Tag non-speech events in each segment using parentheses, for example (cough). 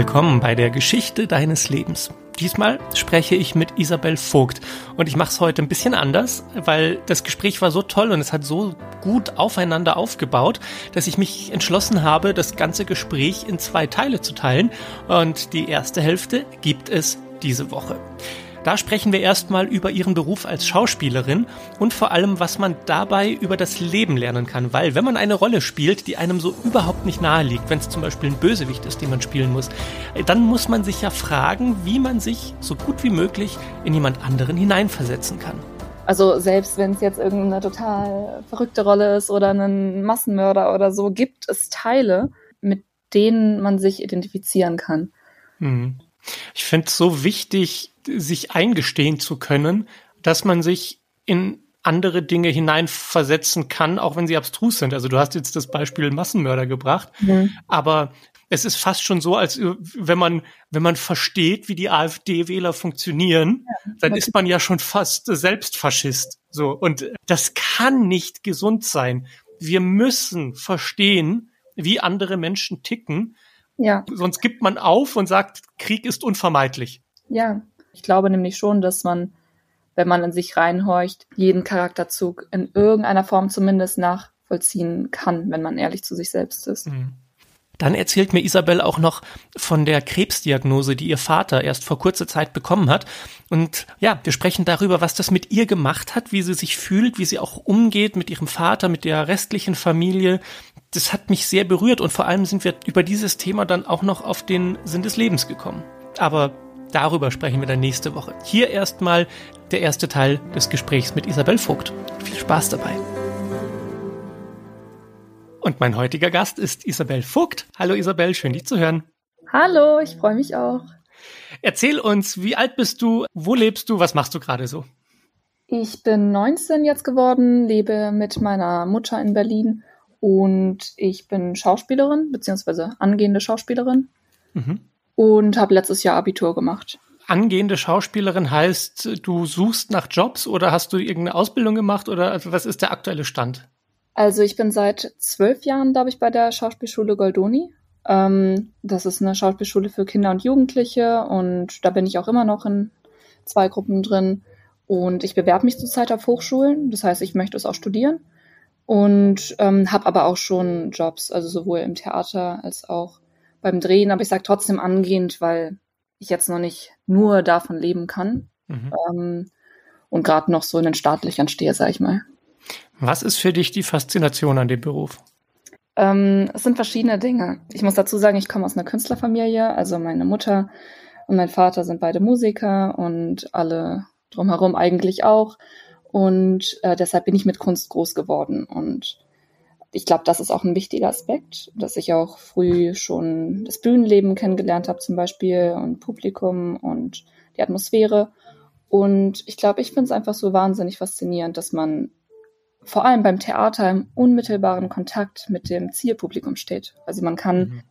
willkommen bei der Geschichte deines Lebens. Diesmal spreche ich mit Isabel Vogt und ich mache es heute ein bisschen anders, weil das Gespräch war so toll und es hat so gut aufeinander aufgebaut, dass ich mich entschlossen habe, das ganze Gespräch in zwei Teile zu teilen und die erste Hälfte gibt es diese Woche. Da sprechen wir erstmal über ihren Beruf als Schauspielerin und vor allem, was man dabei über das Leben lernen kann. Weil wenn man eine Rolle spielt, die einem so überhaupt nicht nahe liegt, wenn es zum Beispiel ein Bösewicht ist, den man spielen muss, dann muss man sich ja fragen, wie man sich so gut wie möglich in jemand anderen hineinversetzen kann. Also selbst wenn es jetzt irgendeine total verrückte Rolle ist oder einen Massenmörder oder so, gibt es Teile, mit denen man sich identifizieren kann. Mhm. Ich finde es so wichtig, sich eingestehen zu können, dass man sich in andere Dinge hineinversetzen kann, auch wenn sie abstrus sind. Also du hast jetzt das Beispiel Massenmörder gebracht, mhm. aber es ist fast schon so, als wenn man, wenn man versteht, wie die AfD-Wähler funktionieren, ja, dann ist man ja schon fast selbst Faschist. So. Und das kann nicht gesund sein. Wir müssen verstehen, wie andere Menschen ticken. Ja. Sonst gibt man auf und sagt, Krieg ist unvermeidlich. Ja, ich glaube nämlich schon, dass man, wenn man in sich reinhorcht, jeden Charakterzug in irgendeiner Form zumindest nachvollziehen kann, wenn man ehrlich zu sich selbst ist. Mhm. Dann erzählt mir Isabel auch noch von der Krebsdiagnose, die ihr Vater erst vor kurzer Zeit bekommen hat. Und ja, wir sprechen darüber, was das mit ihr gemacht hat, wie sie sich fühlt, wie sie auch umgeht mit ihrem Vater, mit der restlichen Familie. Das hat mich sehr berührt und vor allem sind wir über dieses Thema dann auch noch auf den Sinn des Lebens gekommen. Aber Darüber sprechen wir dann nächste Woche. Hier erstmal der erste Teil des Gesprächs mit Isabel Vogt. Viel Spaß dabei. Und mein heutiger Gast ist Isabel Vogt. Hallo Isabel, schön dich zu hören. Hallo, ich freue mich auch. Erzähl uns, wie alt bist du, wo lebst du, was machst du gerade so? Ich bin 19 jetzt geworden, lebe mit meiner Mutter in Berlin und ich bin Schauspielerin, beziehungsweise angehende Schauspielerin. Mhm und habe letztes Jahr Abitur gemacht. Angehende Schauspielerin heißt, du suchst nach Jobs oder hast du irgendeine Ausbildung gemacht oder also was ist der aktuelle Stand? Also ich bin seit zwölf Jahren, glaube ich, bei der Schauspielschule Goldoni. Ähm, das ist eine Schauspielschule für Kinder und Jugendliche und da bin ich auch immer noch in zwei Gruppen drin. Und ich bewerbe mich zurzeit auf Hochschulen, das heißt, ich möchte es auch studieren und ähm, habe aber auch schon Jobs, also sowohl im Theater als auch beim Drehen, aber ich sage trotzdem angehend, weil ich jetzt noch nicht nur davon leben kann mhm. ähm, und gerade noch so in den staatlichen stehe, sag ich mal. Was ist für dich die Faszination an dem Beruf? Ähm, es sind verschiedene Dinge. Ich muss dazu sagen, ich komme aus einer Künstlerfamilie, also meine Mutter und mein Vater sind beide Musiker und alle drumherum eigentlich auch. Und äh, deshalb bin ich mit Kunst groß geworden und ich glaube, das ist auch ein wichtiger Aspekt, dass ich auch früh schon das Bühnenleben kennengelernt habe zum Beispiel und Publikum und die Atmosphäre. Und ich glaube, ich finde es einfach so wahnsinnig faszinierend, dass man vor allem beim Theater im unmittelbaren Kontakt mit dem Zielpublikum steht. Also man kann mhm.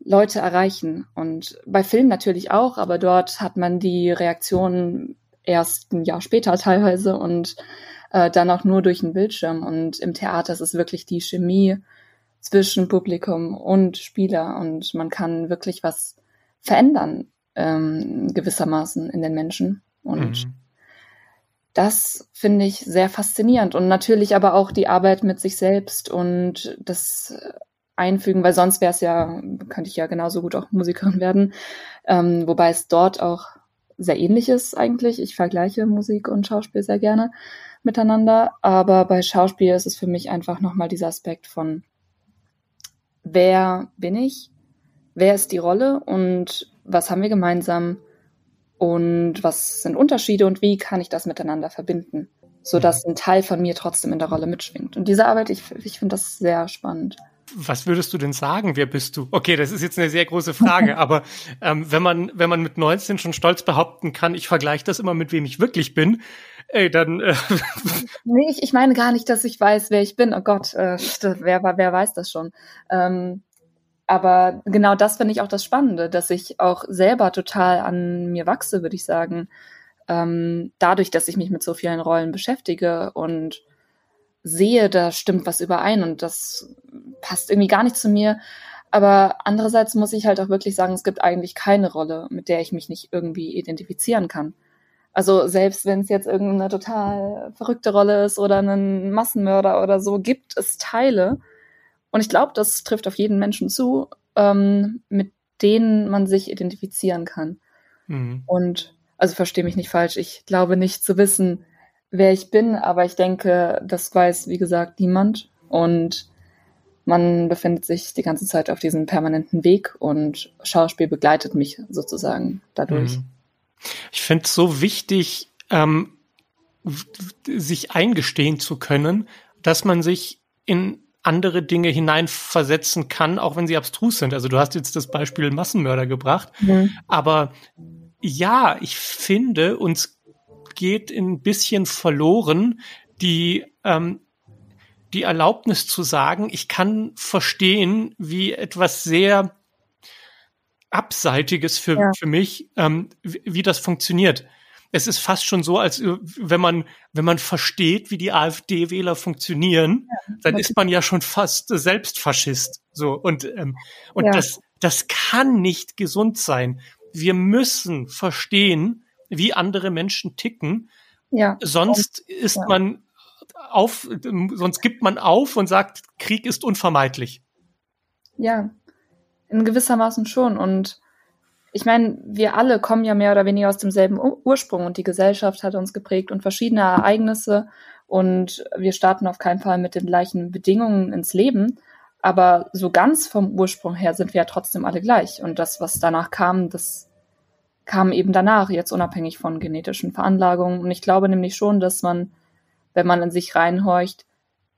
Leute erreichen und bei Filmen natürlich auch, aber dort hat man die Reaktion erst ein Jahr später teilweise und äh, dann auch nur durch den Bildschirm. Und im Theater ist es wirklich die Chemie zwischen Publikum und Spieler und man kann wirklich was verändern, ähm, gewissermaßen in den Menschen. Und mhm. das finde ich sehr faszinierend und natürlich aber auch die Arbeit mit sich selbst und das Einfügen, weil sonst wäre es ja, könnte ich ja genauso gut auch Musikerin werden, ähm, wobei es dort auch sehr ähnlich ist eigentlich. Ich vergleiche Musik und Schauspiel sehr gerne miteinander. Aber bei Schauspiel ist es für mich einfach nochmal dieser Aspekt von, wer bin ich? Wer ist die Rolle? Und was haben wir gemeinsam? Und was sind Unterschiede? Und wie kann ich das miteinander verbinden? Sodass mhm. ein Teil von mir trotzdem in der Rolle mitschwingt. Und diese Arbeit, ich, ich finde das sehr spannend. Was würdest du denn sagen? Wer bist du? Okay, das ist jetzt eine sehr große Frage, (laughs) aber ähm, wenn man wenn man mit 19 schon stolz behaupten kann, ich vergleiche das immer mit wem ich wirklich bin, ey, dann. Äh nee, ich, ich meine gar nicht, dass ich weiß, wer ich bin. Oh Gott, äh, wer, wer weiß das schon. Ähm, aber genau das finde ich auch das Spannende, dass ich auch selber total an mir wachse, würde ich sagen. Ähm, dadurch, dass ich mich mit so vielen Rollen beschäftige und sehe, da stimmt was überein und das passt irgendwie gar nicht zu mir. Aber andererseits muss ich halt auch wirklich sagen, es gibt eigentlich keine Rolle, mit der ich mich nicht irgendwie identifizieren kann. Also selbst wenn es jetzt irgendeine total verrückte Rolle ist oder einen Massenmörder oder so, gibt es Teile. Und ich glaube, das trifft auf jeden Menschen zu, ähm, mit denen man sich identifizieren kann. Mhm. Und also verstehe mich nicht falsch, ich glaube nicht zu wissen, wer ich bin, aber ich denke, das weiß, wie gesagt, niemand. Und man befindet sich die ganze Zeit auf diesem permanenten Weg und Schauspiel begleitet mich sozusagen dadurch. Mhm. Ich finde es so wichtig, ähm, sich eingestehen zu können, dass man sich in andere Dinge hineinversetzen kann, auch wenn sie abstrus sind. Also du hast jetzt das Beispiel Massenmörder gebracht, mhm. aber ja, ich finde, uns geht ein bisschen verloren die ähm, die Erlaubnis zu sagen, ich kann verstehen, wie etwas sehr Abseitiges für, ja. für mich, ähm, wie, wie das funktioniert. Es ist fast schon so, als wenn man, wenn man versteht, wie die AfD-Wähler funktionieren, ja, dann ist man ja schon fast selbst Faschist. So, und, ähm, und ja. das, das kann nicht gesund sein. Wir müssen verstehen, wie andere Menschen ticken. Ja. Sonst ist man auf, sonst gibt man auf und sagt, Krieg ist unvermeidlich. Ja, in gewissermaßen schon. Und ich meine, wir alle kommen ja mehr oder weniger aus demselben Ursprung und die Gesellschaft hat uns geprägt und verschiedene Ereignisse und wir starten auf keinen Fall mit den gleichen Bedingungen ins Leben. Aber so ganz vom Ursprung her sind wir ja trotzdem alle gleich. Und das, was danach kam, das kam eben danach, jetzt unabhängig von genetischen Veranlagungen. Und ich glaube nämlich schon, dass man, wenn man in sich reinhorcht,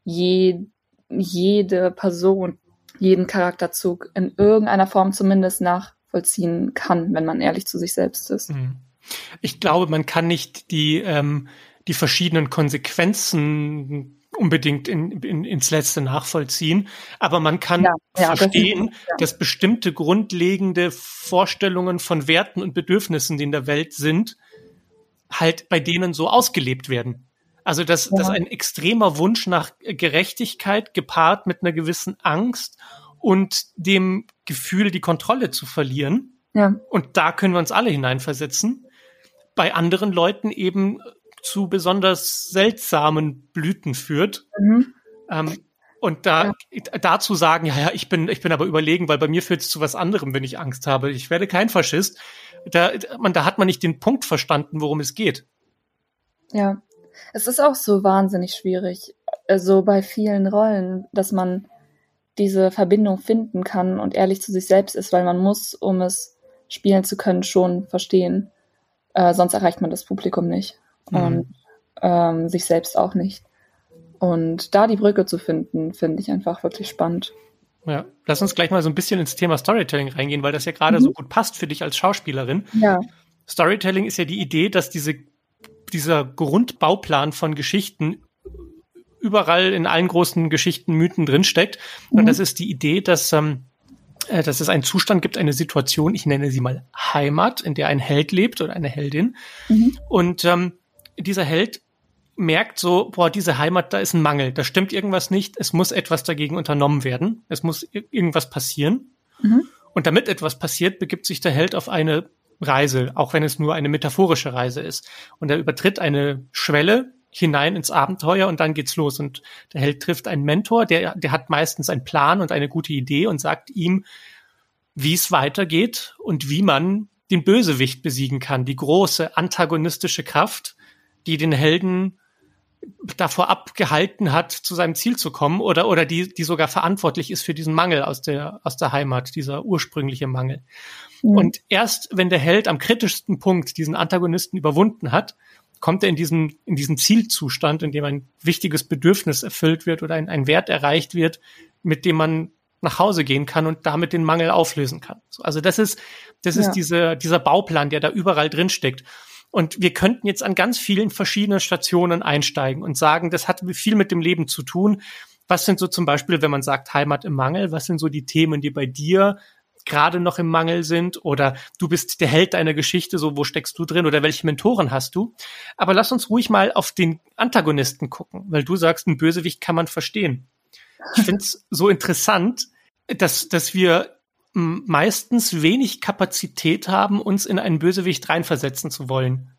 je, jede Person jeden Charakterzug in irgendeiner Form zumindest nachvollziehen kann, wenn man ehrlich zu sich selbst ist. Mhm. Ich glaube, man kann nicht die, ähm, die verschiedenen Konsequenzen unbedingt in, in, ins Letzte nachvollziehen, aber man kann ja, ja, verstehen, das ja. dass bestimmte grundlegende Vorstellungen von Werten und Bedürfnissen, die in der Welt sind, halt bei denen so ausgelebt werden. Also dass, ja. dass ein extremer Wunsch nach Gerechtigkeit gepaart mit einer gewissen Angst und dem Gefühl, die Kontrolle zu verlieren. Ja. Und da können wir uns alle hineinversetzen. Bei anderen Leuten eben zu besonders seltsamen Blüten führt. Mhm. Ähm, und da ja. dazu sagen, ja, ja, ich bin, ich bin aber überlegen, weil bei mir führt es zu was anderem, wenn ich Angst habe. Ich werde kein Faschist. Da, man, da hat man nicht den Punkt verstanden, worum es geht. Ja, es ist auch so wahnsinnig schwierig, äh, so bei vielen Rollen, dass man diese Verbindung finden kann und ehrlich zu sich selbst ist, weil man muss, um es spielen zu können, schon verstehen. Äh, sonst erreicht man das Publikum nicht mhm. und ähm, sich selbst auch nicht. Und da die Brücke zu finden, finde ich einfach wirklich spannend. Ja, lass uns gleich mal so ein bisschen ins Thema Storytelling reingehen, weil das ja gerade mhm. so gut passt für dich als Schauspielerin. Ja. Storytelling ist ja die Idee, dass diese dieser Grundbauplan von Geschichten überall in allen großen Geschichten, Mythen drinsteckt. Mhm. Und das ist die Idee, dass, ähm, äh, dass es einen Zustand gibt, eine Situation, ich nenne sie mal Heimat, in der ein Held lebt oder eine Heldin. Mhm. Und ähm, dieser Held merkt so, boah, diese Heimat, da ist ein Mangel, da stimmt irgendwas nicht, es muss etwas dagegen unternommen werden, es muss irgendwas passieren. Mhm. Und damit etwas passiert, begibt sich der Held auf eine Reise, auch wenn es nur eine metaphorische Reise ist. Und er übertritt eine Schwelle hinein ins Abenteuer und dann geht's los. Und der Held trifft einen Mentor, der, der hat meistens einen Plan und eine gute Idee und sagt ihm, wie es weitergeht und wie man den Bösewicht besiegen kann, die große antagonistische Kraft, die den Helden davor abgehalten hat, zu seinem Ziel zu kommen oder, oder die, die sogar verantwortlich ist für diesen Mangel aus der, aus der Heimat, dieser ursprüngliche Mangel. Mhm. Und erst wenn der Held am kritischsten Punkt diesen Antagonisten überwunden hat, kommt er in diesen, in diesen Zielzustand, in dem ein wichtiges Bedürfnis erfüllt wird oder ein, ein Wert erreicht wird, mit dem man nach Hause gehen kann und damit den Mangel auflösen kann. Also das ist, das ja. ist diese, dieser Bauplan, der da überall drin steckt. Und wir könnten jetzt an ganz vielen verschiedenen Stationen einsteigen und sagen, das hat viel mit dem Leben zu tun. Was sind so zum Beispiel, wenn man sagt Heimat im Mangel, was sind so die Themen, die bei dir gerade noch im Mangel sind oder du bist der Held deiner Geschichte, so wo steckst du drin oder welche Mentoren hast du? Aber lass uns ruhig mal auf den Antagonisten gucken, weil du sagst, ein Bösewicht kann man verstehen. Ich finde es so interessant, dass, dass wir meistens wenig Kapazität haben, uns in einen Bösewicht reinversetzen zu wollen.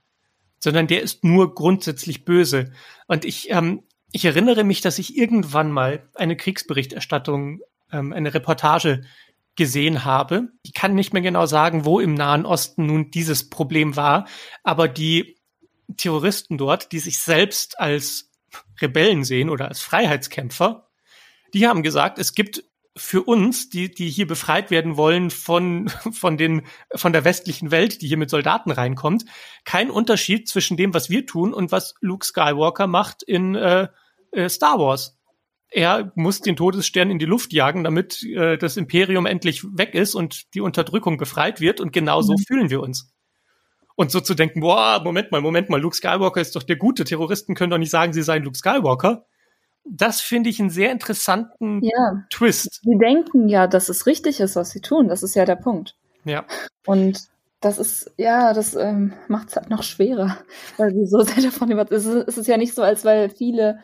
Sondern der ist nur grundsätzlich böse. Und ich, ähm, ich erinnere mich, dass ich irgendwann mal eine Kriegsberichterstattung, ähm, eine Reportage gesehen habe. Ich kann nicht mehr genau sagen, wo im Nahen Osten nun dieses Problem war, aber die Terroristen dort, die sich selbst als Rebellen sehen oder als Freiheitskämpfer, die haben gesagt, es gibt für uns, die, die hier befreit werden wollen von, (laughs) von den, von der westlichen Welt, die hier mit Soldaten reinkommt, kein Unterschied zwischen dem, was wir tun und was Luke Skywalker macht in äh, äh, Star Wars. Er muss den Todesstern in die Luft jagen, damit äh, das Imperium endlich weg ist und die Unterdrückung befreit wird. Und genau so mhm. fühlen wir uns. Und so zu denken, boah, Moment mal, Moment mal, Luke Skywalker ist doch der Gute. Terroristen können doch nicht sagen, sie seien Luke Skywalker das finde ich einen sehr interessanten ja. Twist. Sie denken ja, dass es richtig ist, was sie tun. Das ist ja der Punkt. Ja. Und das ist, ja, das ähm, macht es halt noch schwerer, weil sie so sehr davon überzeugt sind. Es ist ja nicht so, als weil viele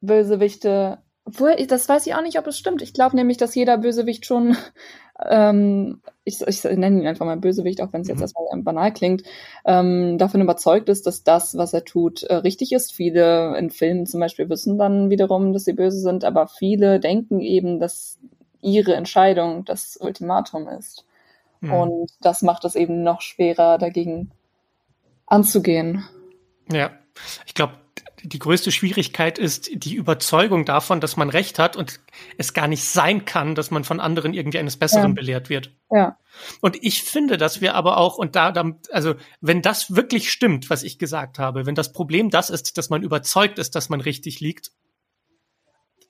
Bösewichte, obwohl, das weiß ich auch nicht, ob es stimmt. Ich glaube nämlich, dass jeder Bösewicht schon (laughs) ähm, ich, ich nenne ihn einfach mal Bösewicht, auch wenn es jetzt mhm. erstmal banal klingt, ähm, davon überzeugt ist, dass das, was er tut, äh, richtig ist. Viele in Filmen zum Beispiel wissen dann wiederum, dass sie böse sind, aber viele denken eben, dass ihre Entscheidung das Ultimatum ist. Mhm. Und das macht es eben noch schwerer, dagegen anzugehen. Ja, ich glaube, die größte Schwierigkeit ist die Überzeugung davon, dass man Recht hat und es gar nicht sein kann, dass man von anderen irgendwie eines Besseren ja. belehrt wird. Ja. Und ich finde, dass wir aber auch, und da, also, wenn das wirklich stimmt, was ich gesagt habe, wenn das Problem das ist, dass man überzeugt ist, dass man richtig liegt,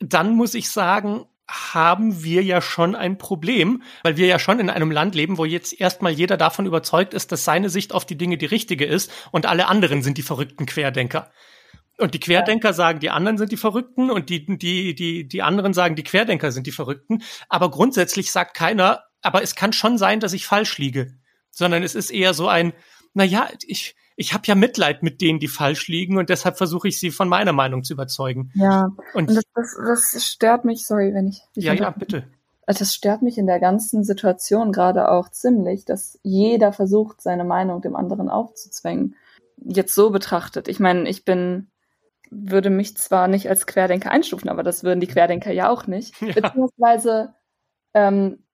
dann muss ich sagen, haben wir ja schon ein Problem, weil wir ja schon in einem Land leben, wo jetzt erstmal jeder davon überzeugt ist, dass seine Sicht auf die Dinge die richtige ist und alle anderen sind die verrückten Querdenker. Und die Querdenker sagen, die anderen sind die Verrückten und die, die, die, die anderen sagen, die Querdenker sind die Verrückten. Aber grundsätzlich sagt keiner, aber es kann schon sein, dass ich falsch liege. Sondern es ist eher so ein, na ja, ich, ich habe ja Mitleid mit denen, die falsch liegen und deshalb versuche ich sie von meiner Meinung zu überzeugen. Ja, und, und das, das, das stört mich, sorry, wenn ich. ja, ja, bitte. Also das stört mich in der ganzen Situation gerade auch ziemlich, dass jeder versucht, seine Meinung dem anderen aufzuzwängen. Jetzt so betrachtet. Ich meine, ich bin würde mich zwar nicht als Querdenker einstufen, aber das würden die Querdenker ja auch nicht. Ja. Beziehungsweise, ähm,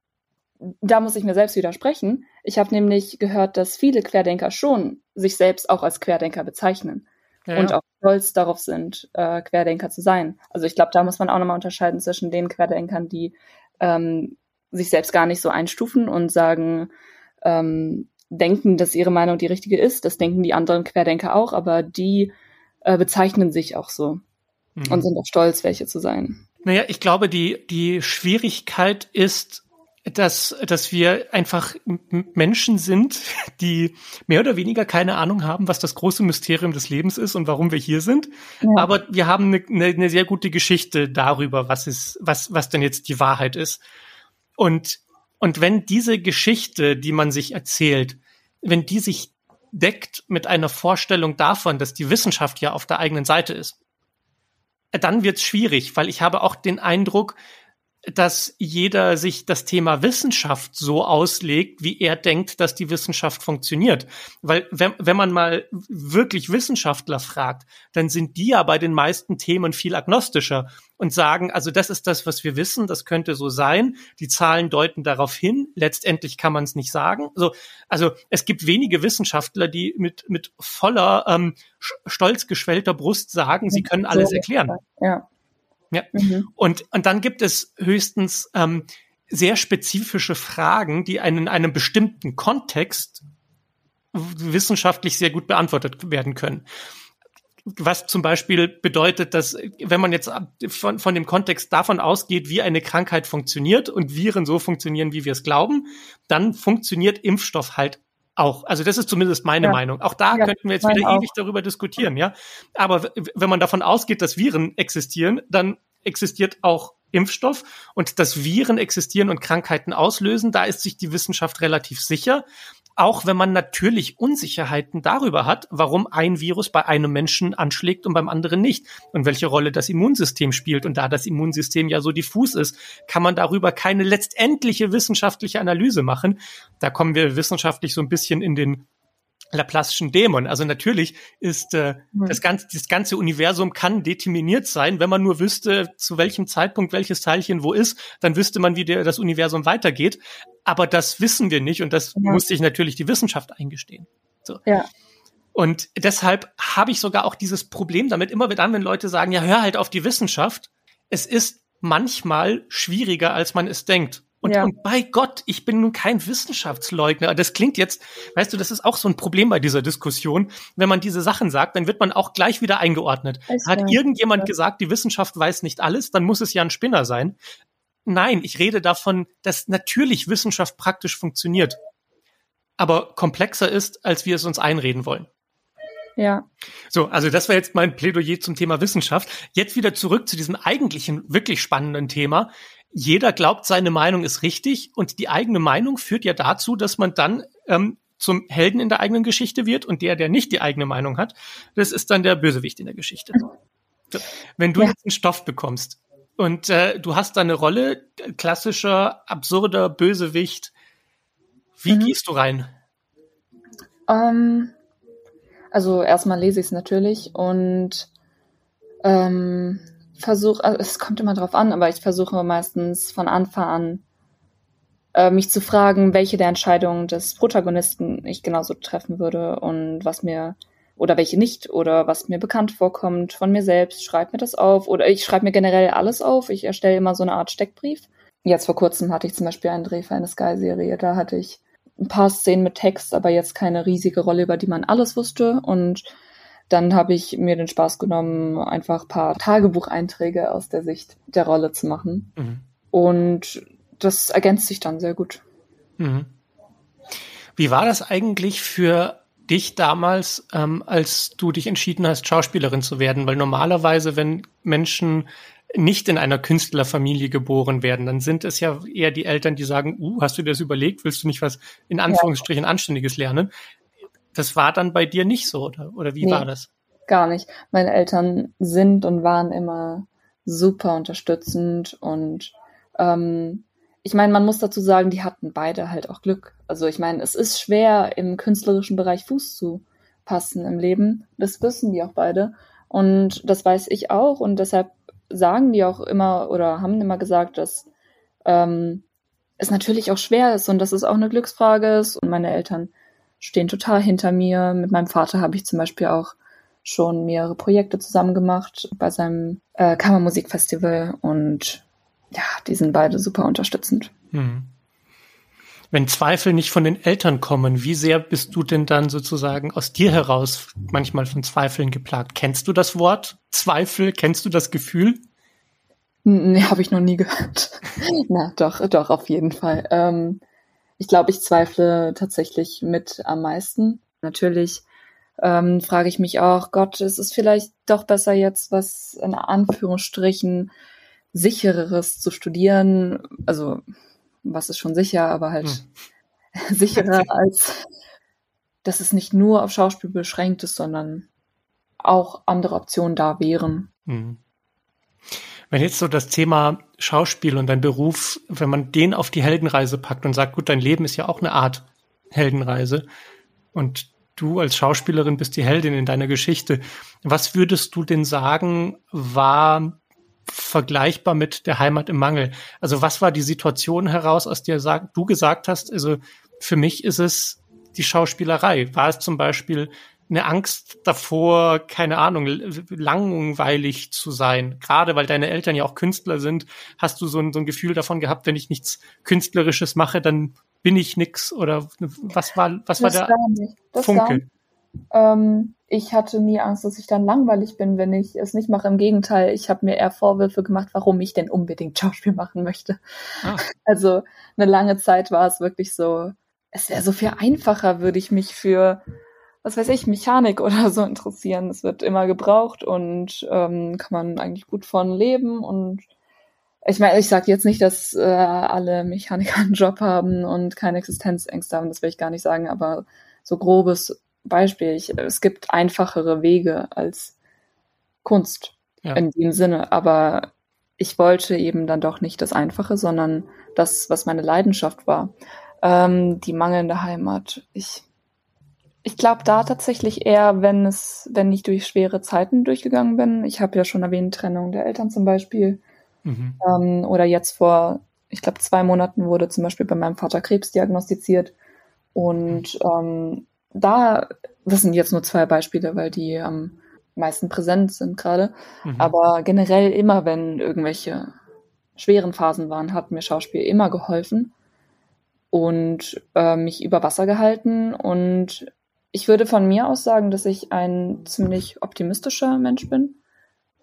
da muss ich mir selbst widersprechen. Ich habe nämlich gehört, dass viele Querdenker schon sich selbst auch als Querdenker bezeichnen ja. und auch stolz darauf sind, äh, Querdenker zu sein. Also ich glaube, da muss man auch nochmal unterscheiden zwischen den Querdenkern, die ähm, sich selbst gar nicht so einstufen und sagen, ähm, denken, dass ihre Meinung die richtige ist. Das denken die anderen Querdenker auch, aber die äh, bezeichnen sich auch so mhm. und sind auch stolz, welche zu sein. Naja, ich glaube, die, die Schwierigkeit ist, dass, dass wir einfach Menschen sind, (laughs) die mehr oder weniger keine Ahnung haben, was das große Mysterium des Lebens ist und warum wir hier sind. Ja. Aber wir haben eine, eine, eine sehr gute Geschichte darüber, was ist, was, was denn jetzt die Wahrheit ist. Und, und wenn diese Geschichte, die man sich erzählt, wenn die sich deckt mit einer Vorstellung davon, dass die Wissenschaft ja auf der eigenen Seite ist, dann wird's schwierig, weil ich habe auch den Eindruck, dass jeder sich das Thema Wissenschaft so auslegt, wie er denkt, dass die Wissenschaft funktioniert. Weil wenn, wenn man mal wirklich Wissenschaftler fragt, dann sind die ja bei den meisten Themen viel agnostischer und sagen, also das ist das, was wir wissen, das könnte so sein. Die Zahlen deuten darauf hin. Letztendlich kann man es nicht sagen. Also, also es gibt wenige Wissenschaftler, die mit, mit voller ähm, stolz geschwellter Brust sagen, sie können alles erklären. Ja. Ja. Mhm. Und, und dann gibt es höchstens ähm, sehr spezifische Fragen, die einen in einem bestimmten Kontext wissenschaftlich sehr gut beantwortet werden können. Was zum Beispiel bedeutet, dass wenn man jetzt von, von dem Kontext davon ausgeht, wie eine Krankheit funktioniert und Viren so funktionieren, wie wir es glauben, dann funktioniert Impfstoff halt auch. Also das ist zumindest meine ja. Meinung. Auch da ja, könnten wir jetzt wieder auch. ewig darüber diskutieren, ja. Aber wenn man davon ausgeht, dass Viren existieren, dann existiert auch Impfstoff und dass Viren existieren und Krankheiten auslösen, da ist sich die Wissenschaft relativ sicher. Auch wenn man natürlich Unsicherheiten darüber hat, warum ein Virus bei einem Menschen anschlägt und beim anderen nicht und welche Rolle das Immunsystem spielt. Und da das Immunsystem ja so diffus ist, kann man darüber keine letztendliche wissenschaftliche Analyse machen. Da kommen wir wissenschaftlich so ein bisschen in den Laplace'schen Dämon. Also natürlich ist äh, mhm. das, ganze, das ganze Universum kann determiniert sein. Wenn man nur wüsste, zu welchem Zeitpunkt welches Teilchen wo ist, dann wüsste man, wie der, das Universum weitergeht. Aber das wissen wir nicht und das ja. muss sich natürlich die Wissenschaft eingestehen. So. Ja. Und deshalb habe ich sogar auch dieses Problem damit, immer dann, wenn Leute sagen, ja, hör halt auf die Wissenschaft. Es ist manchmal schwieriger, als man es denkt. Und, ja. und bei Gott, ich bin nun kein Wissenschaftsleugner. Das klingt jetzt, weißt du, das ist auch so ein Problem bei dieser Diskussion. Wenn man diese Sachen sagt, dann wird man auch gleich wieder eingeordnet. Es Hat irgendjemand ja. gesagt, die Wissenschaft weiß nicht alles, dann muss es ja ein Spinner sein. Nein, ich rede davon, dass natürlich Wissenschaft praktisch funktioniert, aber komplexer ist, als wir es uns einreden wollen. Ja. So, also das war jetzt mein Plädoyer zum Thema Wissenschaft. Jetzt wieder zurück zu diesem eigentlichen, wirklich spannenden Thema jeder glaubt, seine Meinung ist richtig und die eigene Meinung führt ja dazu, dass man dann ähm, zum Helden in der eigenen Geschichte wird und der, der nicht die eigene Meinung hat, das ist dann der Bösewicht in der Geschichte. So. Wenn du ja. jetzt einen Stoff bekommst und äh, du hast da eine Rolle, klassischer, absurder Bösewicht, wie mhm. gehst du rein? Um, ähm, also erstmal lese ich es natürlich und ähm, versuche, also es kommt immer drauf an, aber ich versuche meistens von Anfang an äh, mich zu fragen, welche der Entscheidungen des Protagonisten ich genauso treffen würde und was mir oder welche nicht oder was mir bekannt vorkommt von mir selbst. Schreib mir das auf oder ich schreibe mir generell alles auf. Ich erstelle immer so eine Art Steckbrief. Jetzt vor kurzem hatte ich zum Beispiel einen Dreh für eine Sky-Serie. Da hatte ich ein paar Szenen mit Text, aber jetzt keine riesige Rolle, über die man alles wusste. Und dann habe ich mir den Spaß genommen, einfach paar Tagebucheinträge aus der Sicht der Rolle zu machen. Mhm. Und das ergänzt sich dann sehr gut. Mhm. Wie war das eigentlich für dich damals, ähm, als du dich entschieden hast, Schauspielerin zu werden? Weil normalerweise, wenn Menschen nicht in einer Künstlerfamilie geboren werden, dann sind es ja eher die Eltern, die sagen, uh, hast du dir das überlegt? Willst du nicht was in Anführungsstrichen. Anständiges lernen? das war dann bei dir nicht so, oder, oder wie nee, war das? Gar nicht. Meine Eltern sind und waren immer super unterstützend und ähm, ich meine, man muss dazu sagen, die hatten beide halt auch Glück. Also ich meine, es ist schwer, im künstlerischen Bereich Fuß zu passen im Leben. Das wissen die auch beide. Und das weiß ich auch. Und deshalb sagen die auch immer oder haben immer gesagt, dass ähm, es natürlich auch schwer ist und dass es auch eine Glücksfrage ist. Und meine Eltern stehen total hinter mir. Mit meinem Vater habe ich zum Beispiel auch schon mehrere Projekte zusammen gemacht bei seinem äh, Kammermusikfestival und ja, die sind beide super unterstützend. Hm. Wenn Zweifel nicht von den Eltern kommen, wie sehr bist du denn dann sozusagen aus dir heraus manchmal von Zweifeln geplagt? Kennst du das Wort Zweifel? Kennst du das Gefühl? Nee, habe ich noch nie gehört. (laughs) Na, doch, doch, auf jeden Fall. Ähm, ich glaube, ich zweifle tatsächlich mit am meisten. Natürlich ähm, frage ich mich auch, Gott, ist es vielleicht doch besser jetzt was in Anführungsstrichen sichereres zu studieren? Also, was ist schon sicher, aber halt hm. (laughs) sicherer als, dass es nicht nur auf Schauspiel beschränkt ist, sondern auch andere Optionen da wären. Hm. Wenn jetzt so das Thema Schauspiel und dein Beruf, wenn man den auf die Heldenreise packt und sagt, gut, dein Leben ist ja auch eine Art Heldenreise und du als Schauspielerin bist die Heldin in deiner Geschichte. Was würdest du denn sagen, war vergleichbar mit der Heimat im Mangel? Also was war die Situation heraus, aus der du gesagt hast, also für mich ist es die Schauspielerei. War es zum Beispiel eine Angst davor, keine Ahnung, langweilig zu sein. Gerade weil deine Eltern ja auch Künstler sind, hast du so ein, so ein Gefühl davon gehabt, wenn ich nichts Künstlerisches mache, dann bin ich nix oder was war, was das war der Funke? Ähm, ich hatte nie Angst, dass ich dann langweilig bin, wenn ich es nicht mache. Im Gegenteil, ich habe mir eher Vorwürfe gemacht, warum ich denn unbedingt (laughs) Schauspiel machen möchte. Ah. Also eine lange Zeit war es wirklich so, es wäre so viel einfacher, würde ich mich für was weiß ich, Mechanik oder so interessieren. Es wird immer gebraucht und ähm, kann man eigentlich gut von leben und ich meine, ich sage jetzt nicht, dass äh, alle Mechaniker einen Job haben und keine Existenzängste haben, das will ich gar nicht sagen, aber so grobes Beispiel. Ich, es gibt einfachere Wege als Kunst ja. in dem Sinne, aber ich wollte eben dann doch nicht das Einfache, sondern das, was meine Leidenschaft war. Ähm, die mangelnde Heimat. Ich, ich glaube da tatsächlich eher, wenn es, wenn ich durch schwere Zeiten durchgegangen bin. Ich habe ja schon erwähnt, Trennung der Eltern zum Beispiel. Mhm. Ähm, oder jetzt vor, ich glaube, zwei Monaten wurde zum Beispiel bei meinem Vater Krebs diagnostiziert. Und ähm, da, das sind jetzt nur zwei Beispiele, weil die am meisten präsent sind gerade. Mhm. Aber generell immer, wenn irgendwelche schweren Phasen waren, hat mir Schauspiel immer geholfen und äh, mich über Wasser gehalten. Und ich würde von mir aus sagen, dass ich ein ziemlich optimistischer Mensch bin.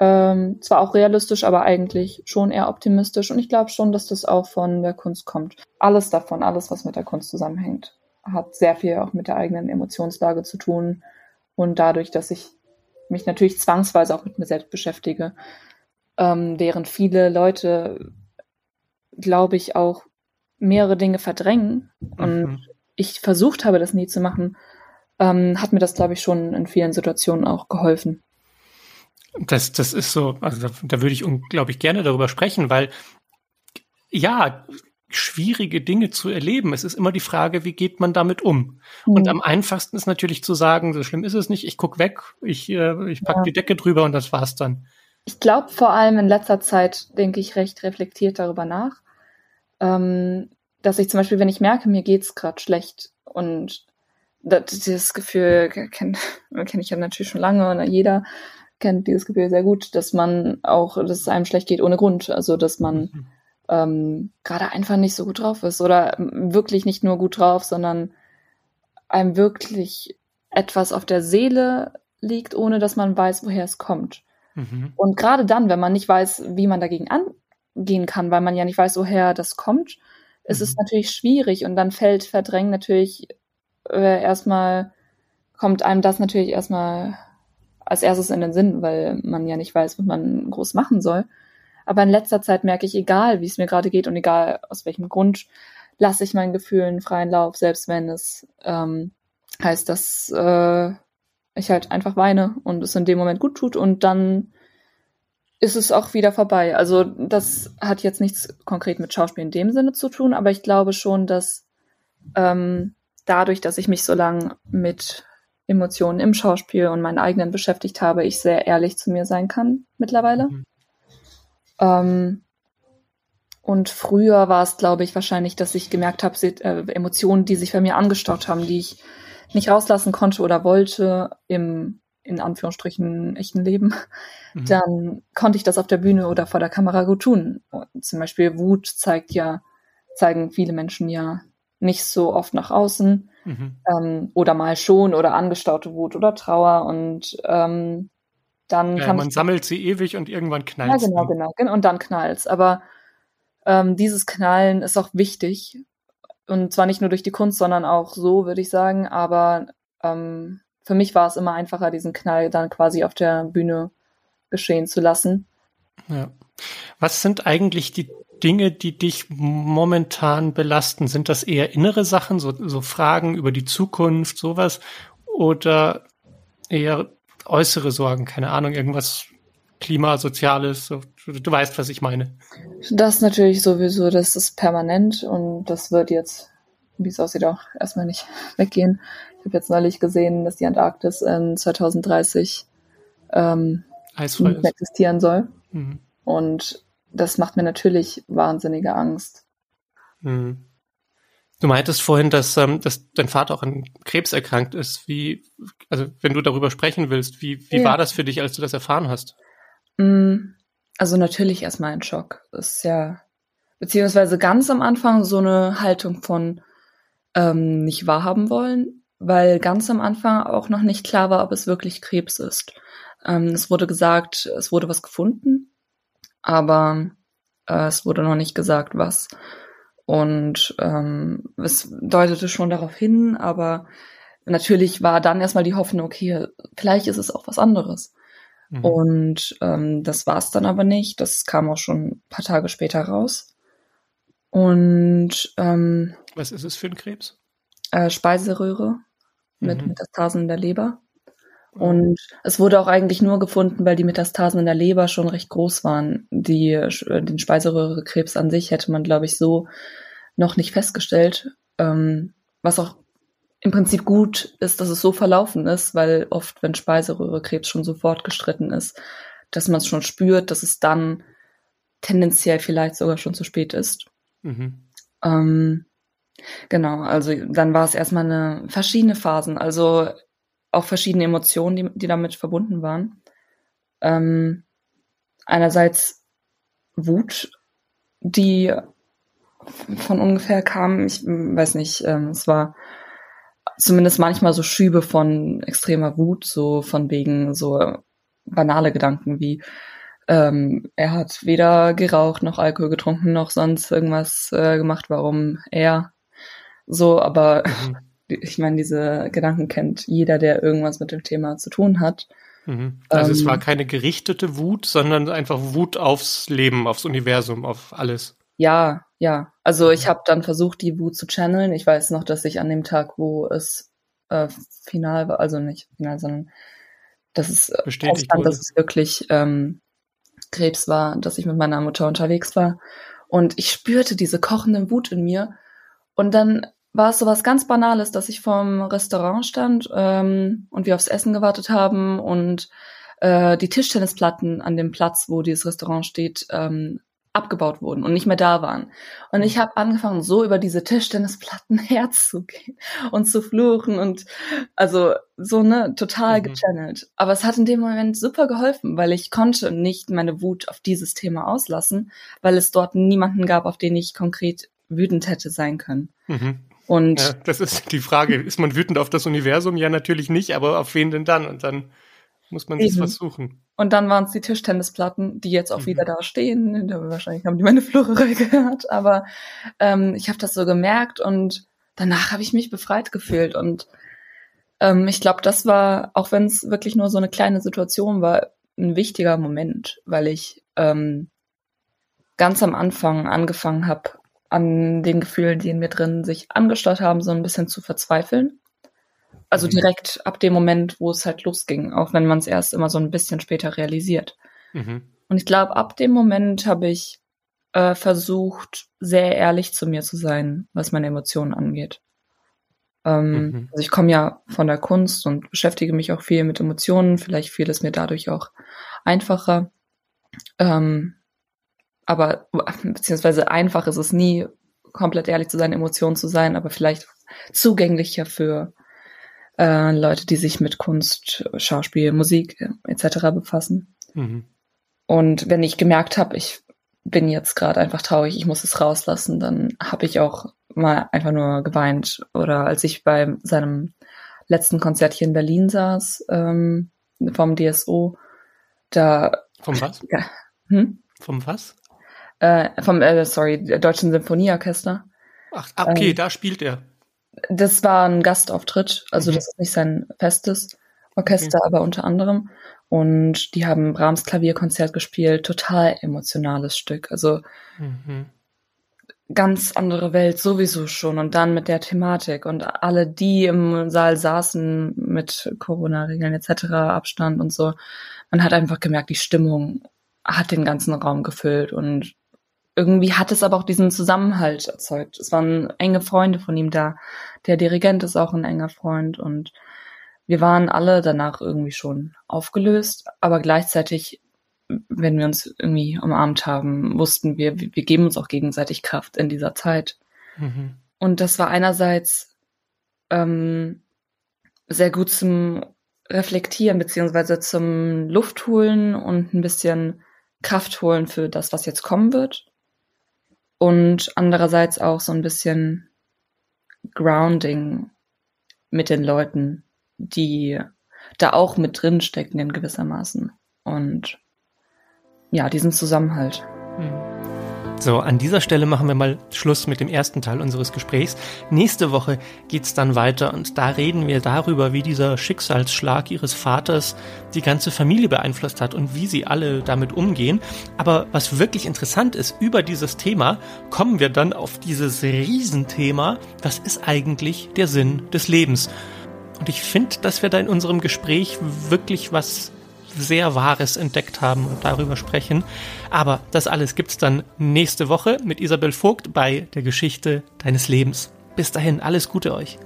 Ähm, zwar auch realistisch, aber eigentlich schon eher optimistisch. Und ich glaube schon, dass das auch von der Kunst kommt. Alles davon, alles, was mit der Kunst zusammenhängt, hat sehr viel auch mit der eigenen Emotionslage zu tun. Und dadurch, dass ich mich natürlich zwangsweise auch mit mir selbst beschäftige, ähm, während viele Leute, glaube ich, auch mehrere Dinge verdrängen und mhm. ich versucht habe, das nie zu machen, ähm, hat mir das, glaube ich, schon in vielen Situationen auch geholfen. Das, das ist so, also da, da würde ich unglaublich gerne darüber sprechen, weil ja, schwierige Dinge zu erleben. Es ist immer die Frage, wie geht man damit um? Mhm. Und am einfachsten ist natürlich zu sagen, so schlimm ist es nicht, ich guck weg, ich, äh, ich pack ja. die Decke drüber und das war's dann. Ich glaube vor allem in letzter Zeit denke ich recht reflektiert darüber nach, ähm, dass ich zum Beispiel, wenn ich merke, mir geht's gerade schlecht und das, dieses Gefühl kenne (laughs) kenn ich ja natürlich schon lange und jeder kennt dieses Gefühl sehr gut, dass man auch, dass es einem schlecht geht ohne Grund. Also, dass man mhm. Ähm, gerade einfach nicht so gut drauf ist oder wirklich nicht nur gut drauf, sondern einem wirklich etwas auf der Seele liegt, ohne dass man weiß, woher es kommt. Mhm. Und gerade dann, wenn man nicht weiß, wie man dagegen angehen kann, weil man ja nicht weiß, woher das kommt, mhm. ist es mhm. natürlich schwierig und dann fällt Verdrängen natürlich äh, erstmal, kommt einem das natürlich erstmal als erstes in den Sinn, weil man ja nicht weiß, was man groß machen soll. Aber in letzter Zeit merke ich, egal wie es mir gerade geht und egal aus welchem Grund, lasse ich meinen Gefühlen freien Lauf, selbst wenn es ähm, heißt, dass äh, ich halt einfach weine und es in dem Moment gut tut und dann ist es auch wieder vorbei. Also das hat jetzt nichts konkret mit Schauspiel in dem Sinne zu tun, aber ich glaube schon, dass ähm, dadurch, dass ich mich so lange mit Emotionen im Schauspiel und meinen eigenen beschäftigt habe, ich sehr ehrlich zu mir sein kann mittlerweile. Mhm. Ähm, und früher war es, glaube ich, wahrscheinlich, dass ich gemerkt habe, äh, Emotionen, die sich bei mir angestaut haben, die ich nicht rauslassen konnte oder wollte im in Anführungsstrichen echten Leben, mhm. dann konnte ich das auf der Bühne oder vor der Kamera gut tun. Und zum Beispiel Wut zeigt ja, zeigen viele Menschen ja nicht so oft nach außen mhm. ähm, oder mal schon oder angestaute Wut oder Trauer und ähm, dann ja, kann man sammelt sie ewig und irgendwann knallt Ja, genau, genau, genau, und dann knallt's. Aber ähm, dieses Knallen ist auch wichtig und zwar nicht nur durch die Kunst, sondern auch so, würde ich sagen. Aber ähm, für mich war es immer einfacher, diesen Knall dann quasi auf der Bühne geschehen zu lassen. Ja. Was sind eigentlich die Dinge, die dich momentan belasten? Sind das eher innere Sachen, so, so Fragen über die Zukunft, sowas? Oder eher äußere Sorgen? Keine Ahnung, irgendwas Klimasoziales? So, du, du weißt, was ich meine. Das natürlich sowieso, das ist permanent und das wird jetzt, wie es aussieht, auch erstmal nicht (laughs) weggehen. Ich habe jetzt neulich gesehen, dass die Antarktis in 2030 ähm, nicht mehr existieren soll. Mhm. Und das macht mir natürlich wahnsinnige Angst. Mhm. Du meintest vorhin, dass, ähm, dass dein Vater auch an Krebs erkrankt ist. Wie, also wenn du darüber sprechen willst, wie, wie ja. war das für dich, als du das erfahren hast? Mm, also natürlich erstmal ein Schock. Das ist ja, beziehungsweise ganz am Anfang so eine Haltung von ähm, nicht wahrhaben wollen, weil ganz am Anfang auch noch nicht klar war, ob es wirklich Krebs ist. Ähm, es wurde gesagt, es wurde was gefunden, aber äh, es wurde noch nicht gesagt, was. Und ähm, es deutete schon darauf hin, aber natürlich war dann erstmal die Hoffnung, okay, vielleicht ist es auch was anderes. Mhm. Und ähm, das war es dann aber nicht. Das kam auch schon ein paar Tage später raus. Und ähm, was ist es für ein Krebs? Äh, Speiseröhre mit mhm. Metastasen in der Leber. Und es wurde auch eigentlich nur gefunden, weil die Metastasen in der Leber schon recht groß waren. Die, äh, den Speiseröhrekrebs an sich hätte man, glaube ich, so noch nicht festgestellt. Ähm, was auch im Prinzip gut ist, dass es so verlaufen ist, weil oft, wenn Speiseröhrekrebs schon so fortgestritten ist, dass man es schon spürt, dass es dann tendenziell vielleicht sogar schon zu spät ist. Mhm. Ähm, genau, also dann war es erstmal eine verschiedene Phasen, also auch verschiedene Emotionen, die, die damit verbunden waren. Ähm, einerseits Wut, die von ungefähr kam, ich weiß nicht, ähm, es war zumindest manchmal so Schübe von extremer Wut, so von wegen so banale Gedanken wie ähm, er hat weder geraucht noch Alkohol getrunken noch sonst irgendwas äh, gemacht, warum er so, aber mhm. Ich meine, diese Gedanken kennt jeder, der irgendwas mit dem Thema zu tun hat. Mhm. Also ähm, es war keine gerichtete Wut, sondern einfach Wut aufs Leben, aufs Universum, auf alles. Ja, ja. Also ich habe dann versucht, die Wut zu channeln. Ich weiß noch, dass ich an dem Tag, wo es äh, final war, also nicht final, sondern dass es äh, Bestätigt aufstand, dass es wirklich ähm, Krebs war, dass ich mit meiner Mutter unterwegs war. Und ich spürte diese kochende Wut in mir. Und dann war es so was ganz Banales, dass ich vorm Restaurant stand ähm, und wir aufs Essen gewartet haben und äh, die Tischtennisplatten an dem Platz, wo dieses Restaurant steht, ähm, abgebaut wurden und nicht mehr da waren. Und ich habe angefangen, so über diese Tischtennisplatten (laughs) herzugehen und zu fluchen und also so ne total mhm. gechannelt. Aber es hat in dem Moment super geholfen, weil ich konnte nicht meine Wut auf dieses Thema auslassen, weil es dort niemanden gab, auf den ich konkret wütend hätte sein können. Mhm. Und ja, das ist die Frage. Ist man wütend auf das Universum? Ja, natürlich nicht, aber auf wen denn dann? Und dann muss man sich versuchen. Und dann waren es die Tischtennisplatten, die jetzt auch mhm. wieder da stehen. Wahrscheinlich haben die meine Flurerei (laughs) gehört, aber ähm, ich habe das so gemerkt und danach habe ich mich befreit gefühlt. Und ähm, ich glaube, das war, auch wenn es wirklich nur so eine kleine Situation war, ein wichtiger Moment, weil ich ähm, ganz am Anfang angefangen habe, an den Gefühlen, die in mir drin sich angestaut haben, so ein bisschen zu verzweifeln. Also mhm. direkt ab dem Moment, wo es halt losging, auch wenn man es erst immer so ein bisschen später realisiert. Mhm. Und ich glaube, ab dem Moment habe ich äh, versucht, sehr ehrlich zu mir zu sein, was meine Emotionen angeht. Ähm, mhm. Also ich komme ja von der Kunst und beschäftige mich auch viel mit Emotionen. Vielleicht fiel es mir dadurch auch einfacher. Ähm, aber beziehungsweise einfach ist es nie, komplett ehrlich zu seinen Emotionen zu sein, aber vielleicht zugänglicher für äh, Leute, die sich mit Kunst, Schauspiel, Musik etc. befassen. Mhm. Und wenn ich gemerkt habe, ich bin jetzt gerade einfach traurig, ich muss es rauslassen, dann habe ich auch mal einfach nur geweint. Oder als ich bei seinem letzten Konzert hier in Berlin saß, ähm, vom DSO, da. Vom was? Ja, hm? Vom was? Äh, vom, äh, sorry, Deutschen Symphonieorchester. Ach, okay, ähm, da spielt er. Das war ein Gastauftritt, also mhm. das ist nicht sein festes Orchester, mhm. aber unter anderem. Und die haben Brahms Klavierkonzert gespielt, total emotionales Stück. Also mhm. ganz andere Welt sowieso schon. Und dann mit der Thematik und alle, die im Saal saßen mit Corona-Regeln etc., Abstand und so. Man hat einfach gemerkt, die Stimmung hat den ganzen Raum gefüllt und irgendwie hat es aber auch diesen Zusammenhalt erzeugt. Es waren enge Freunde von ihm da. Der Dirigent ist auch ein enger Freund und wir waren alle danach irgendwie schon aufgelöst, aber gleichzeitig, wenn wir uns irgendwie umarmt haben, wussten wir, wir geben uns auch gegenseitig Kraft in dieser Zeit. Mhm. Und das war einerseits ähm, sehr gut zum Reflektieren beziehungsweise zum Luft holen und ein bisschen Kraft holen für das, was jetzt kommen wird und andererseits auch so ein bisschen Grounding mit den Leuten, die da auch mit drin stecken in gewissermaßen. Und ja, diesen Zusammenhalt. Hm. So, an dieser Stelle machen wir mal Schluss mit dem ersten Teil unseres Gesprächs. Nächste Woche geht's dann weiter und da reden wir darüber, wie dieser Schicksalsschlag ihres Vaters die ganze Familie beeinflusst hat und wie sie alle damit umgehen. Aber was wirklich interessant ist, über dieses Thema kommen wir dann auf dieses Riesenthema, was ist eigentlich der Sinn des Lebens? Und ich finde, dass wir da in unserem Gespräch wirklich was sehr Wahres entdeckt haben und darüber sprechen. Aber das alles gibt's dann nächste Woche mit Isabel Vogt bei der Geschichte deines Lebens. Bis dahin, alles Gute euch.